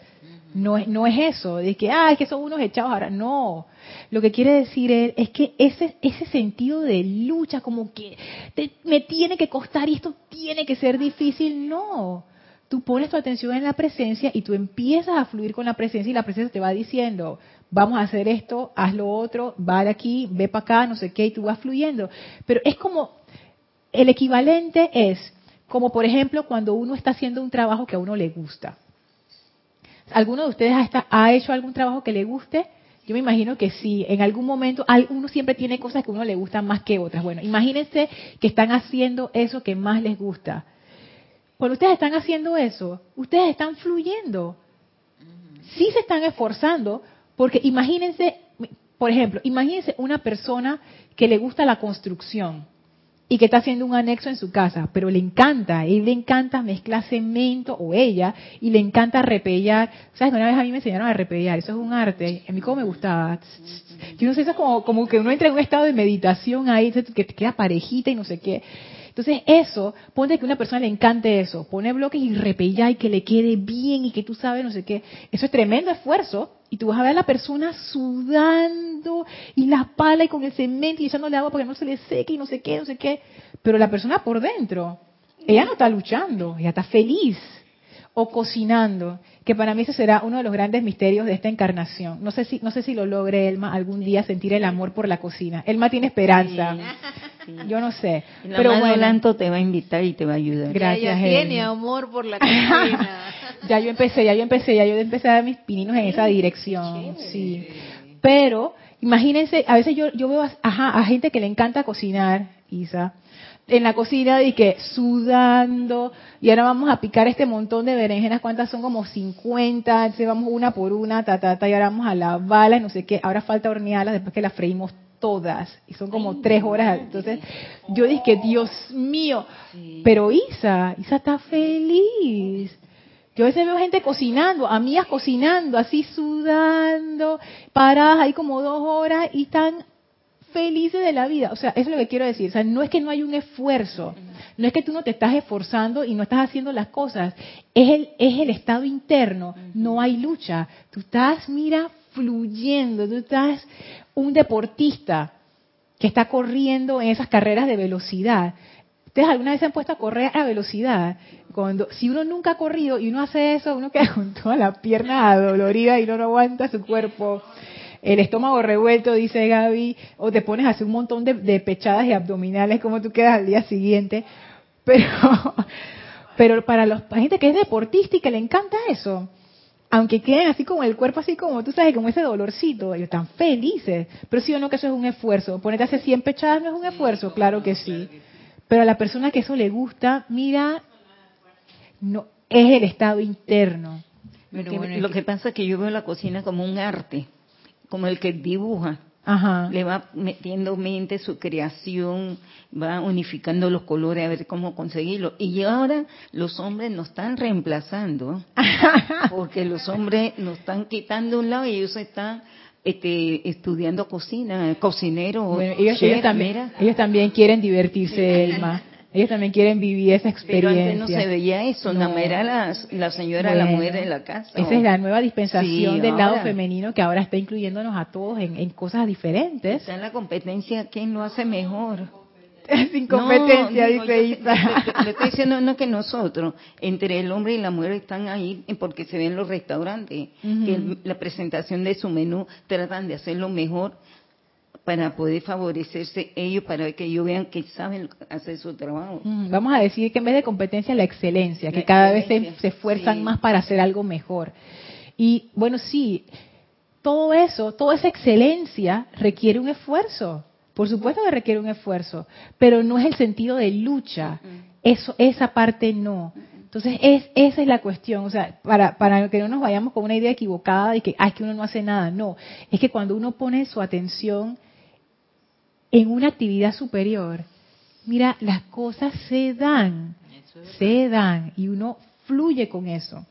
No, no es eso, de que, ah, que son unos echados ahora. No, lo que quiere decir es, que ese, ese sentido de lucha, como que me tiene que costar y esto tiene que ser difícil, no. Tú pones tu atención en la presencia y tú empiezas a fluir con la presencia y la presencia te va diciendo, vamos a hacer esto, haz lo otro, va de aquí, ve para acá, no sé qué, y tú vas fluyendo. Pero es como, el equivalente es, como por ejemplo cuando uno está haciendo un trabajo que a uno le gusta ¿Alguno de ustedes ha, hecho algún trabajo que le guste? Yo me imagino que sí, en algún momento uno siempre tiene cosas que a uno le gustan más que otras. Bueno, imagínense que están haciendo eso que más les gusta. Cuando ustedes están haciendo eso, ustedes están fluyendo. Sí se están esforzando, porque imagínense, por ejemplo, imagínense una persona que le gusta la construcción y que está haciendo un anexo en su casa, pero le encanta, él le encanta mezclar cemento o ella y le encanta repellar. ¿Sabes? Una vez a mí me enseñaron a repellar, eso es un arte. A mí como me gustaba. Yo no sé, eso es como, como que uno entra en un estado de meditación ahí, que te queda parejita y no sé qué. Entonces eso, ponte que a una persona le encante eso, pone bloques y repellar y que le quede bien y que tú sabes no sé qué. Eso es tremendo esfuerzo y tú vas a ver a la persona sudando y la pala y con el cemento y echándole agua para que no se le seque y no sé qué, no sé qué. Pero la persona por dentro, ella no está luchando, ella está feliz o cocinando, que para mí ese será uno de los grandes misterios de esta encarnación. No sé si no sé si lo logre Elma algún día sentir el amor por la cocina. Elma tiene esperanza. Yo no sé.
pero bueno, te va a invitar y te va a ayudar.
Gracias. Ella tiene amor por la cocina.
ya yo empecé, ya yo empecé, ya yo empecé a dar mis pininos en esa dirección. Sí. Pero imagínense, a veces yo yo veo a gente que le encanta cocinar, Isa en la cocina y que sudando y ahora vamos a picar este montón de berenjenas, ¿cuántas son? Como 50, entonces vamos una por una, ta, ta, ta, y ahora vamos a la bala y no sé qué, ahora falta hornearlas después que las freímos todas y son como tres horas, entonces yo dije, Dios mío, pero Isa, Isa está feliz. Yo a veces veo gente cocinando, amigas cocinando, así sudando, paradas ahí como dos horas y están felices de la vida. O sea, eso es lo que quiero decir. O sea, no es que no hay un esfuerzo, no es que tú no te estás esforzando y no estás haciendo las cosas. Es el, es el estado interno, no hay lucha. Tú estás, mira, fluyendo, tú estás un deportista que está corriendo en esas carreras de velocidad. ¿Ustedes alguna vez se han puesto a correr a velocidad? Cuando, si uno nunca ha corrido y uno hace eso, uno queda con toda la pierna dolorida y no, aguanta su cuerpo el estómago revuelto, dice Gaby, o te pones a hacer un montón de, pechadas y abdominales, como tú quedas al día siguiente. Pero, pero para los, la gente que es deportista y que le encanta eso, aunque queden así como el cuerpo, así como tú sabes, como ese dolorcito, ellos están felices. Pero sí o no que eso es un esfuerzo. Ponerte a hacer 100 pechadas no es un esfuerzo, claro que sí. Pero a la persona que eso le gusta, mira, no es el estado interno.
lo que pasa es que yo veo la cocina como un arte como el que dibuja. Le va metiendo mente, su creación, va unificando los colores a ver cómo conseguirlo. Y ahora los hombres nos están reemplazando, porque los hombres nos están quitando un lado y ellos están este, estudiando cocina, cocinero.
ellos, también, ellos también quieren divertirse, Elma. Ellos también quieren vivir esa experiencia. Pero
antes no se veía eso, no. era la, señora, la mujer de la casa.
Esa es la nueva dispensación del lado femenino que ahora está incluyéndonos a todos en, cosas diferentes.
Está en la competencia, ¿quién lo hace mejor?
Sin competencia, dice Isa.
Le estoy diciendo no que nosotros, entre el hombre y la mujer están ahí porque se ven los restaurantes, que la presentación de su menú tratan de hacerlo mejor para poder favorecerse ellos, para que ellos vean que saben hacer su trabajo.
Vamos a decir que en vez de competencia, la excelencia, que cada vez se, esfuerzan más para hacer algo mejor. Y bueno, sí, todo eso, toda esa excelencia requiere un esfuerzo. Por supuesto que requiere un esfuerzo, pero no es el sentido de lucha. Eso, esa parte no. Entonces, es, esa es la cuestión. O sea, para, para que no nos vayamos con una idea equivocada de que, ay, que uno no hace nada. No. Es que cuando uno pone su atención en una actividad superior, mira, las cosas se dan, se dan y uno fluye con eso.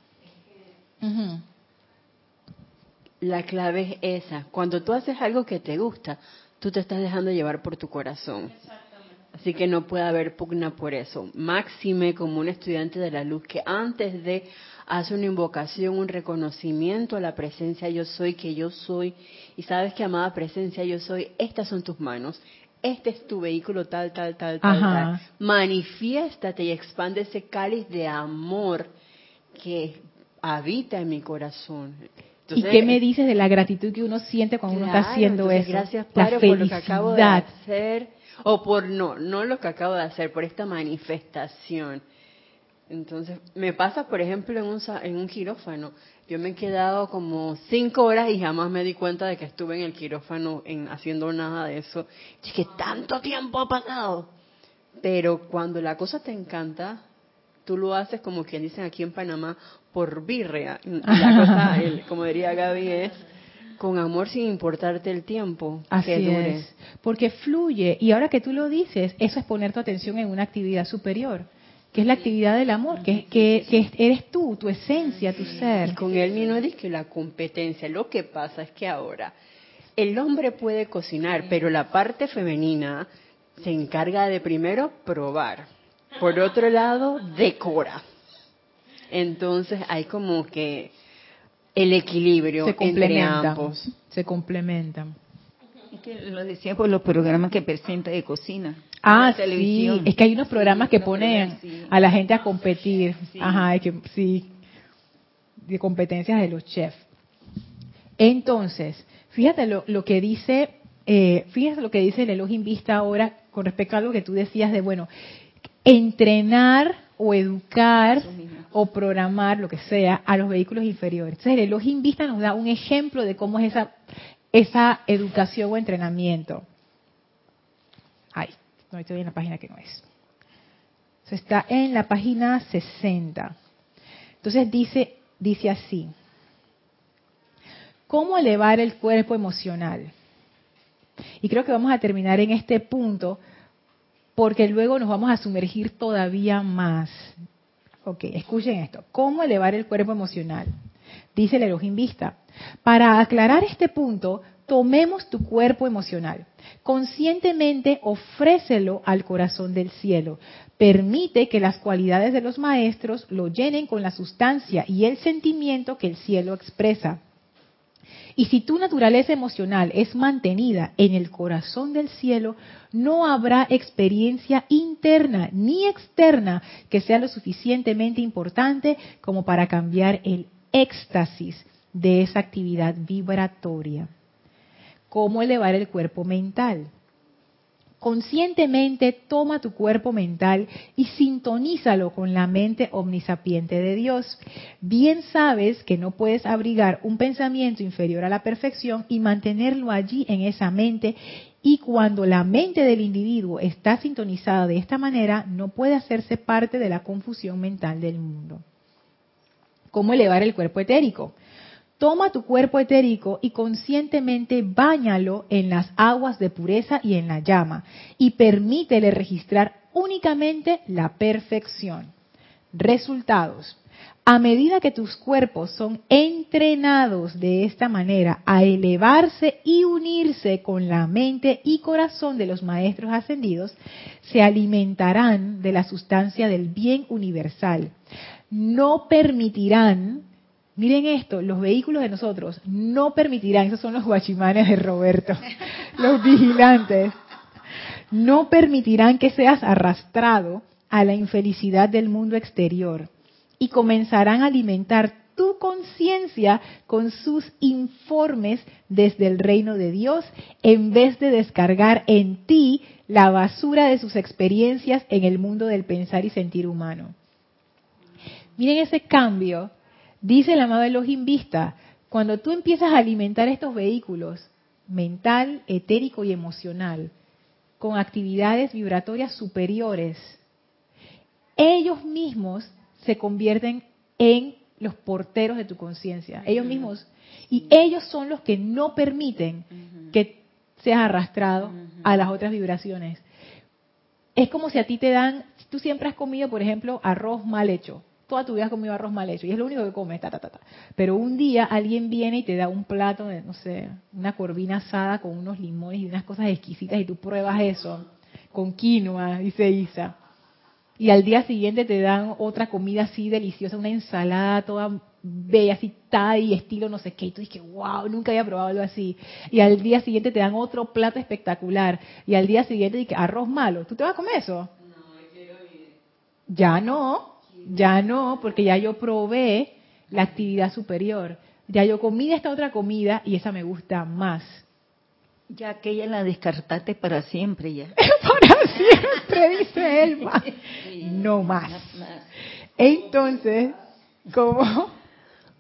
La clave es esa. Cuando tú haces algo que te gusta, tú te estás dejando llevar por tu corazón. Así que no puede haber pugna por eso. Máxime como un estudiante de la luz que antes de hacer una invocación, un reconocimiento a la presencia yo soy, que yo soy, y sabes que amada presencia yo soy, estas son tus manos, este es tu vehículo tal, tal, tal, tal, tal. Manifiéstate y expande ese cáliz de amor que habita en mi corazón.
¿Y qué me dices de la gratitud que uno siente cuando uno está haciendo eso?
Gracias, Padre, por lo que acabo de hacer, o por no, no lo que acabo de hacer, por esta manifestación. Entonces, me pasa, por ejemplo, en un, en un quirófano. Yo me he quedado como cinco horas y jamás me di cuenta de que estuve en el quirófano en, haciendo nada de eso. Y que tanto tiempo ha pasado. Pero cuando la cosa te encanta, tú lo haces como quien dicen aquí en Panamá, por birria. La cosa, como diría Gaby, es Con amor sin importarte el tiempo.
Así es. Porque fluye. Y ahora que tú lo dices, eso es poner tu atención en una actividad superior que es la actividad del amor, que, que, eres tú, tu esencia, tu ser.
Y con él mismo dice que la competencia, lo que pasa es que ahora el hombre puede cocinar, pero la parte femenina se encarga de primero probar, por otro lado decora. Entonces hay como que el equilibrio
se entre ambos. Se complementan.
Es que lo decía por los programas que presenta de cocina.
Ah, sí. Es que hay unos programas que ponen a la gente a competir. Ajá, que, sí. De competencias de los chefs. Entonces, fíjate lo, lo que dice, eh, fíjate lo que dice el Elohim Vista ahora con respecto a lo que tú decías de, bueno, entrenar o educar o programar, lo que sea, a los vehículos inferiores. Entonces, el Elohim Vista nos da un ejemplo de cómo es esa, esa educación o entrenamiento. No estoy en la página que no es. está en la página 60. Entonces dice, dice así. ¿Cómo elevar el cuerpo emocional? Y creo que vamos a terminar en este punto porque luego nos vamos a sumergir todavía más. Ok, escuchen esto. ¿Cómo elevar el cuerpo emocional? Dice el Elohim Vista. Para aclarar este punto, tomemos tu cuerpo emocional. Conscientemente ofrécelo al corazón del cielo. Permite que las cualidades de los maestros lo llenen con la sustancia y el sentimiento que el cielo expresa. Y si tu naturaleza emocional es mantenida en el corazón del cielo, no habrá experiencia interna ni externa que sea lo suficientemente importante como para cambiar el éxtasis de esa actividad vibratoria. ¿Cómo elevar el cuerpo mental? Conscientemente toma tu cuerpo mental y sintonízalo con la mente omnisapiente de Dios. Bien sabes que no puedes abrigar un pensamiento inferior a la perfección y mantenerlo allí en esa mente y cuando la mente del individuo está sintonizada de esta manera, no puede hacerse parte de la confusión mental del mundo. ¿Cómo elevar el cuerpo etérico? Toma tu cuerpo etérico y conscientemente báñalo en las aguas de pureza y en la llama y permítele registrar únicamente la perfección. Resultados. A medida que tus cuerpos son entrenados de esta manera a elevarse y unirse con la mente y corazón de los maestros ascendidos, se alimentarán de la sustancia del bien universal. No permitirán Miren esto, los vehículos de nosotros no permitirán, esos son los guachimanes de Roberto, los vigilantes, no permitirán que seas arrastrado a la infelicidad del mundo exterior y comenzarán a alimentar tu conciencia con sus informes desde el reino de Dios en vez de descargar en ti la basura de sus experiencias en el mundo del pensar y sentir humano. Miren ese cambio Dice el amado Elohim Vista, cuando tú empiezas a alimentar estos vehículos, mental, etérico y emocional, con actividades vibratorias superiores, ellos mismos se convierten en los porteros de tu conciencia. Ellos mismos. Y ellos son los que no permiten que seas arrastrado a las otras vibraciones. Es como si a ti te dan, tú siempre has comido, por ejemplo, arroz mal hecho toda tu vida has comido arroz mal hecho y es lo único que comes, ta, ta, ta, Pero un día alguien viene y te da un plato de, no sé, una corvina asada con unos limones y unas cosas exquisitas y tú pruebas eso con quinoa, dice Isa. Y al día siguiente te dan otra comida así deliciosa, una ensalada toda bella, así y estilo no sé qué. Y tú dices, wow, nunca había probado algo así. Y al día siguiente te dan otro plato espectacular. Y al día siguiente dices, arroz malo. ¿Tú te vas a comer eso? No, quiero ir. Ya no ya no, porque ya yo probé la actividad superior. Ya yo comí esta otra comida y esa me gusta más.
Ya aquella la descartaste para siempre ya.
para siempre, dice Elma. no más. Entonces, ¿cómo?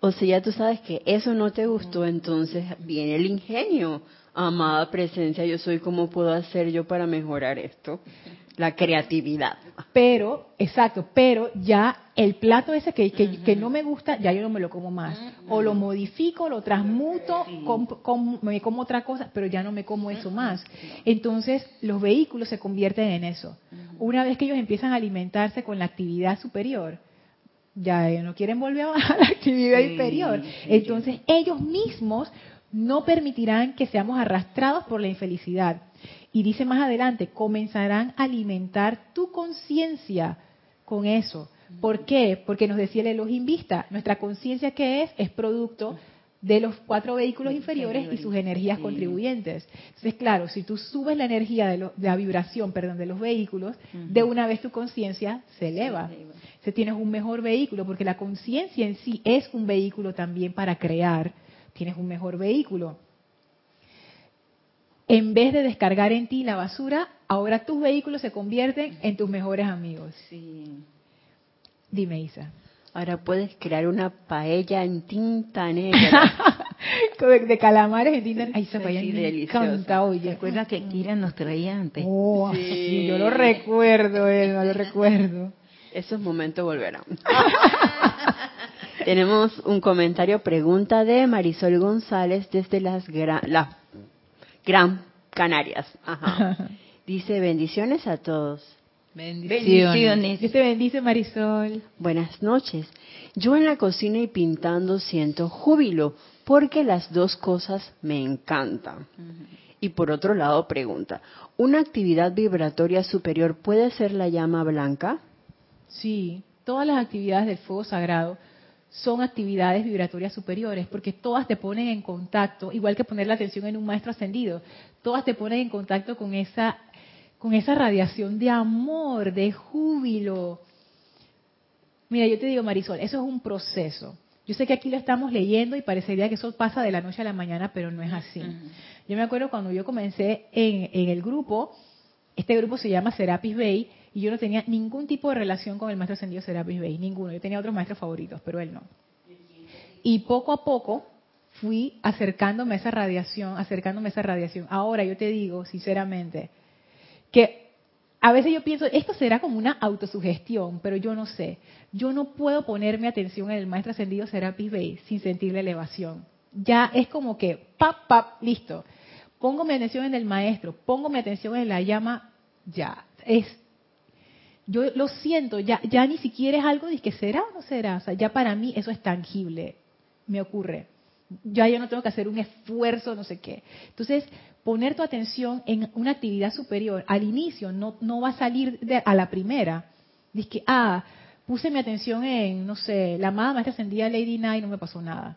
O sea, ya tú sabes que eso no te gustó, entonces viene el ingenio. Amada presencia, yo soy, ¿cómo puedo hacer yo para mejorar esto? La creatividad.
Pero, exacto, pero ya el plato ese que, que, no me gusta, ya yo no me lo como más. O lo modifico, lo transmuto, me como otra cosa, pero ya no me como eso más. Entonces, los vehículos se convierten en eso. Una vez que ellos empiezan a alimentarse con la actividad superior, ya no quieren volver a la actividad inferior. Entonces, ellos mismos no permitirán que seamos arrastrados por la infelicidad. Y dice más adelante, comenzarán a alimentar tu conciencia con eso. ¿Por qué? Porque nos decía el Elohim Vista, nuestra conciencia que es, es producto de los cuatro vehículos inferiores y sus energías contribuyentes. Entonces, claro, si tú subes la energía de, la vibración, perdón, de los vehículos, de una vez tu conciencia se eleva. Se tienes un mejor vehículo, porque la conciencia en sí es un vehículo también para crear. Tienes un mejor vehículo en vez de descargar en ti la basura, ahora tus vehículos se convierten en tus mejores amigos. Sí. Dime, Isa.
Ahora puedes crear una paella en tinta negra.
de calamares en tinta negra. Ay, esa paella me encanta, oye.
Recuerda que Kira nos traía antes.
Oh, sí. yo lo recuerdo, Elma, lo recuerdo.
Esos momentos volverán. Tenemos un comentario, pregunta de Marisol González desde las, las Gran Canarias. Dice bendiciones a todos.
Bendiciones. Dice bendice Marisol.
Buenas noches. Yo en la cocina y pintando siento júbilo porque las dos cosas me encantan. Y por otro lado pregunta, ¿una actividad vibratoria superior puede ser la llama blanca?
Sí, todas las actividades del fuego sagrado son actividades vibratorias superiores, porque todas te ponen en contacto, igual que poner la atención en un maestro ascendido, todas te ponen en contacto con esa, con esa radiación de amor, de júbilo. Mira, yo te digo, Marisol, eso es un proceso. Yo sé que aquí lo estamos leyendo y parecería que eso pasa de la noche a la mañana, pero no es así. Yo me acuerdo cuando yo comencé en, en el grupo, este grupo se llama Serapis Bay, y yo no tenía ningún tipo de relación con el maestro ascendido Serapis Bey, ninguno. Yo tenía otros maestros favoritos, pero él no. Y poco a poco fui acercándome a esa radiación, acercándome a esa radiación. Ahora yo te digo, sinceramente, que a veces yo pienso, esto será como una autosugestión, pero yo no sé. Yo no puedo ponerme atención en el maestro ascendido Serapis Bey sin sentir la elevación. Ya es como que, pap, pap, listo. Pongo mi atención en el maestro, pongo mi atención en la llama, ya. Es yo lo siento, ya, ya ni siquiera es algo de que será o no será, o sea, ya para mí eso es tangible, me ocurre. Ya yo no tengo que hacer un esfuerzo, no sé qué. Entonces, poner tu atención en una actividad superior al inicio no, no va a salir de, a la primera. Dice que, ah, puse mi atención en, no sé, la amada maestra ascendida Lady Night y no me pasó nada.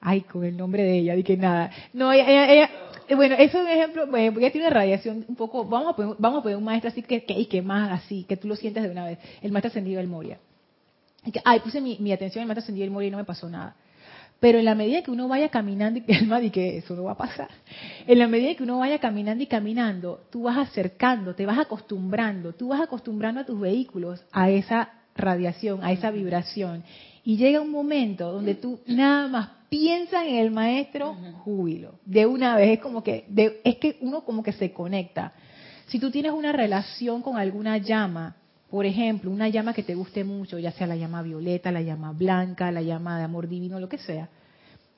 Ay, con el nombre de ella, dije nada. No, ella, eh, bueno, eso es un ejemplo, bueno, porque tiene radiación un poco, vamos a poner, vamos a poner un maestro así que, que, y que más así, que tú lo sientes de una vez, el maestro ascendido del Moria. Y que, ay, puse mi, atención en el maestro ascendido del Moria y no me pasó nada. Pero en la medida que uno vaya caminando, y que, que eso no va a pasar, en la medida que uno vaya caminando y caminando, tú vas acercando, te vas acostumbrando, tú vas acostumbrando a tus vehículos a esa radiación, a esa vibración. Y llega un momento donde tú nada más piensas en el maestro, júbilo. De una vez, es como que, es que uno como que se conecta. Si tú tienes una relación con alguna llama, por ejemplo, una llama que te guste mucho, ya sea la llama violeta, la llama blanca, la llama de amor divino, lo que sea,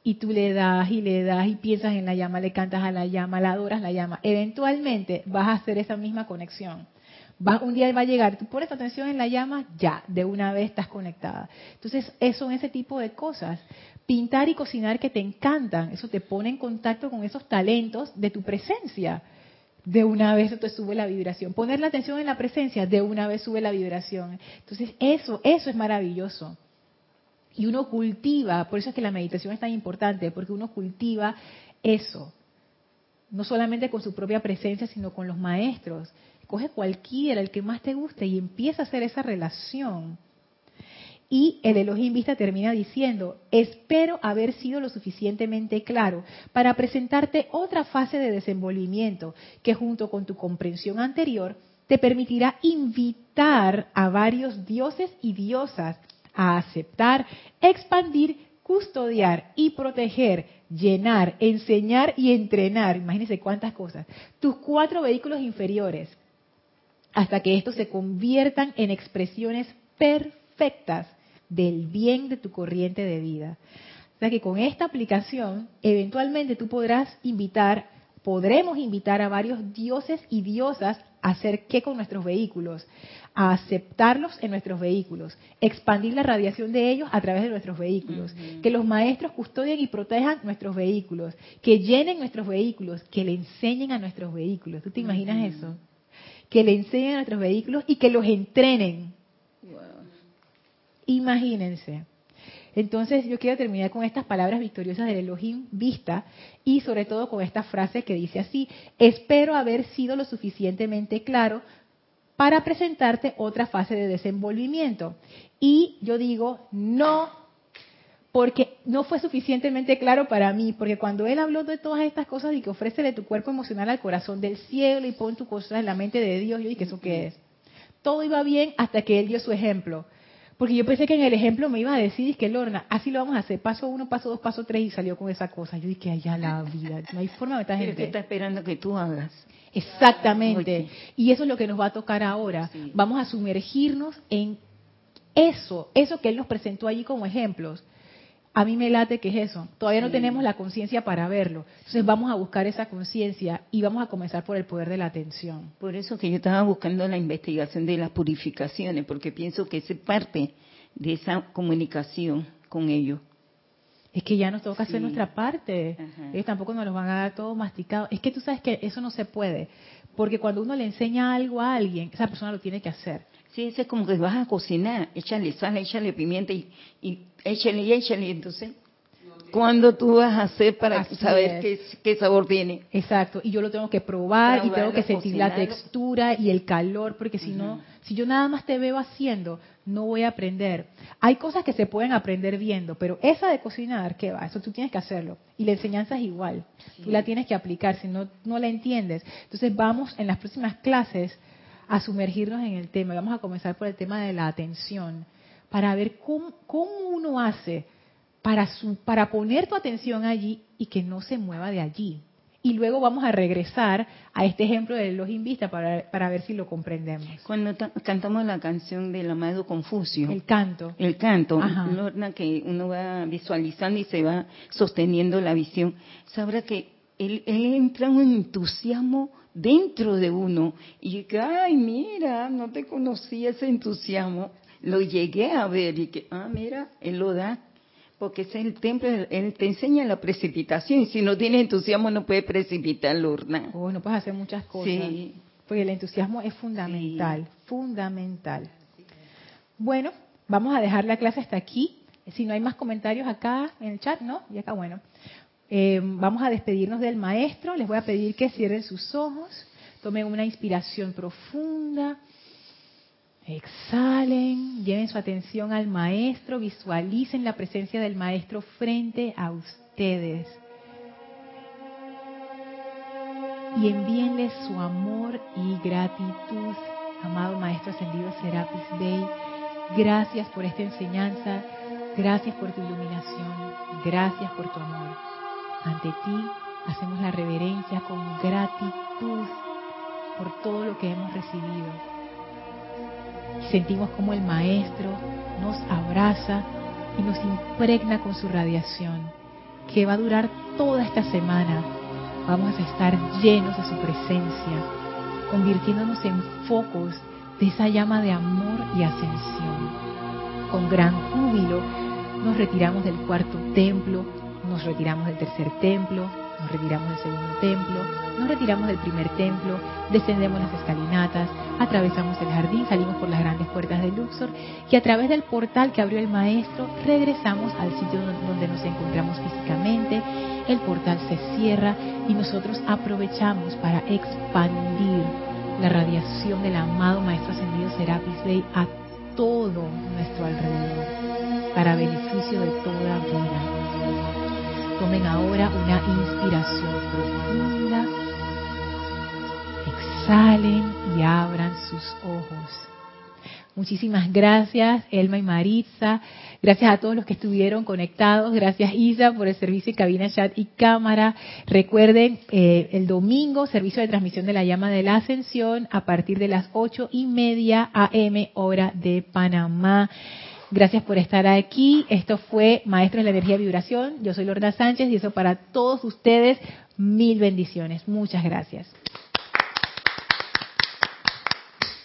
y tú le das y le das y piensas en la llama, le cantas a la llama, la adoras la llama, eventualmente vas a hacer esa misma conexión un día va a llegar, tú pones atención en la llama, ya, de una vez estás conectada. Entonces, son ese tipo de cosas. Pintar y cocinar que te encantan, eso te pone en contacto con esos talentos de tu presencia. De una vez te sube la vibración. Poner la atención en la presencia, de una vez sube la vibración. Entonces, eso, eso es maravilloso. Y uno cultiva, por eso es que la meditación es tan importante, porque uno cultiva eso. No solamente con su propia presencia, sino con los maestros coge cualquiera, el que más te guste y empieza a hacer esa relación. Y el Elohim Vista termina diciendo, espero haber sido lo suficientemente claro para presentarte otra fase de desenvolvimiento que junto con tu comprensión anterior te permitirá invitar a varios dioses y diosas a aceptar, expandir, custodiar y proteger, llenar, enseñar y entrenar, imagínense cuántas cosas, tus cuatro vehículos inferiores, hasta que estos se conviertan en expresiones perfectas del bien de tu corriente de vida. O sea que con esta aplicación, eventualmente tú podrás invitar, podremos invitar a varios dioses y diosas a hacer qué con nuestros vehículos, a aceptarlos en nuestros vehículos, expandir la radiación de ellos a través de nuestros vehículos, que los maestros custodien y protejan nuestros vehículos, que llenen nuestros vehículos, que le enseñen a nuestros vehículos. ¿Tú te imaginas eso? Que le enseñen a nuestros vehículos y que los entrenen. Imagínense. Entonces yo quiero terminar con estas palabras victoriosas del Elohim vista y sobre todo con esta frase que dice así, espero haber sido lo suficientemente claro para presentarte otra fase de desenvolvimiento. Y yo digo, no, porque no fue suficientemente claro para mí, porque cuando él habló de todas estas cosas y que ofrece tu cuerpo emocional al corazón del cielo y pon tu cosa en la mente de Dios, yo dije, ¿eso qué es? Todo iba bien hasta que él dio su ejemplo. Porque yo pensé que en el ejemplo me iba a decir, que Lorna, así lo vamos a hacer, paso uno, paso dos, paso tres, y salió con esa cosa. Yo dije, allá la vida, no hay forma de esta gente.
que está esperando que tú hagas.
Exactamente. Y eso es lo que nos va a tocar ahora. Vamos a sumergirnos en eso, eso que él nos presentó allí como ejemplos. A mí me late que es eso. Todavía no tenemos la conciencia para verlo. Entonces vamos a buscar esa conciencia y vamos a comenzar por el poder de la atención.
Por eso que yo estaba buscando la investigación de las purificaciones, porque pienso que es parte de esa comunicación con ellos.
Es que ya nos toca hacer nuestra parte. Ellos tampoco nos lo van a dar todo masticado. Es que tú sabes que eso no se puede. Porque cuando uno le enseña algo a alguien, esa persona lo tiene que hacer.
Sí, es como que vas a cocinar, échale sal, échale pimienta y, y échale y échale. Entonces, ¿cuándo tú vas a hacer para saber qué, qué, sabor tiene?
Exacto, y yo lo tengo que probar y tengo que sentir la textura y el calor, porque si no, si yo nada más te veo haciendo, no voy a aprender. Hay cosas que se pueden aprender viendo, pero esa de cocinar, ¿qué va? Eso tú tienes que hacerlo. Y la enseñanza es igual. Tú la tienes que aplicar, si no, no la entiendes. Entonces vamos en las próximas clases a sumergirnos en el tema. Vamos a comenzar por el tema de la atención, para ver cómo, uno hace para, su, para poner tu atención allí y que no se mueva de allí. Y luego vamos a regresar a este ejemplo de los invista para, para ver si lo comprendemos.
Cuando cantamos la canción del amado Confucio.
El canto.
El canto, Lorna, que uno va visualizando y se va sosteniendo la visión, sabrá que él, él entra en un entusiasmo dentro de uno. Y que, ay, mira, no te conocía ese entusiasmo. Lo llegué a ver y que, ah, mira, él lo da. Porque es el templo, él te enseña la precipitación. Y si no tienes entusiasmo, no puedes precipitar la urna.
Oh, no puedes hacer muchas cosas. Porque el entusiasmo es fundamental, fundamental. Bueno, vamos a dejar la clase hasta aquí. Si no hay más comentarios acá en el chat, ¿no? Y acá, bueno. Eh, vamos a despedirnos del maestro. Les voy a pedir que cierren sus ojos, tomen una inspiración profunda, exhalen, lleven su atención al maestro, visualicen la presencia del maestro frente a ustedes. Y envíenle su amor y gratitud, amado Maestro Ascendido Serapis Bey. Gracias por esta enseñanza, gracias por tu iluminación, gracias por tu amor. Ante ti hacemos la reverencia con gratitud por todo lo que hemos recibido. sentimos como el Maestro nos abraza y nos impregna con su radiación, que va a durar toda esta semana. Vamos a estar llenos de su presencia, convirtiéndonos en focos de esa llama de amor y ascensión. Con gran júbilo nos retiramos del cuarto templo nos retiramos del tercer templo, nos retiramos del segundo templo, nos retiramos del primer templo, descendemos las escalinatas, atravesamos el jardín, salimos por las grandes puertas de Luxor y a través del portal que abrió el maestro regresamos al sitio donde nos encontramos físicamente. El portal se cierra y nosotros aprovechamos para expandir la radiación del amado Maestro Ascendido Serapis Bey a todo nuestro alrededor para beneficio de toda vida. Tomen ahora una inspiración profunda. Exhalen y abran sus ojos. Muchísimas gracias, Elma y Maritza. Gracias a todos los que estuvieron conectados. Gracias, Isa, por el servicio de cabina, chat y cámara. Recuerden, eh, el domingo, servicio de transmisión de la llama de la ascensión a partir de las ocho y media AM, hora de Panamá. Gracias por estar aquí. Esto fue Maestros de la Energía y Vibración. Yo soy Lorna Sánchez y eso para todos ustedes. Mil bendiciones. Muchas gracias.